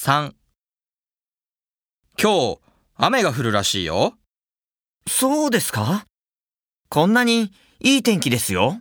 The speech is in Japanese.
3今日雨が降るらしいよ。そうですか？こんなにいい天気ですよ。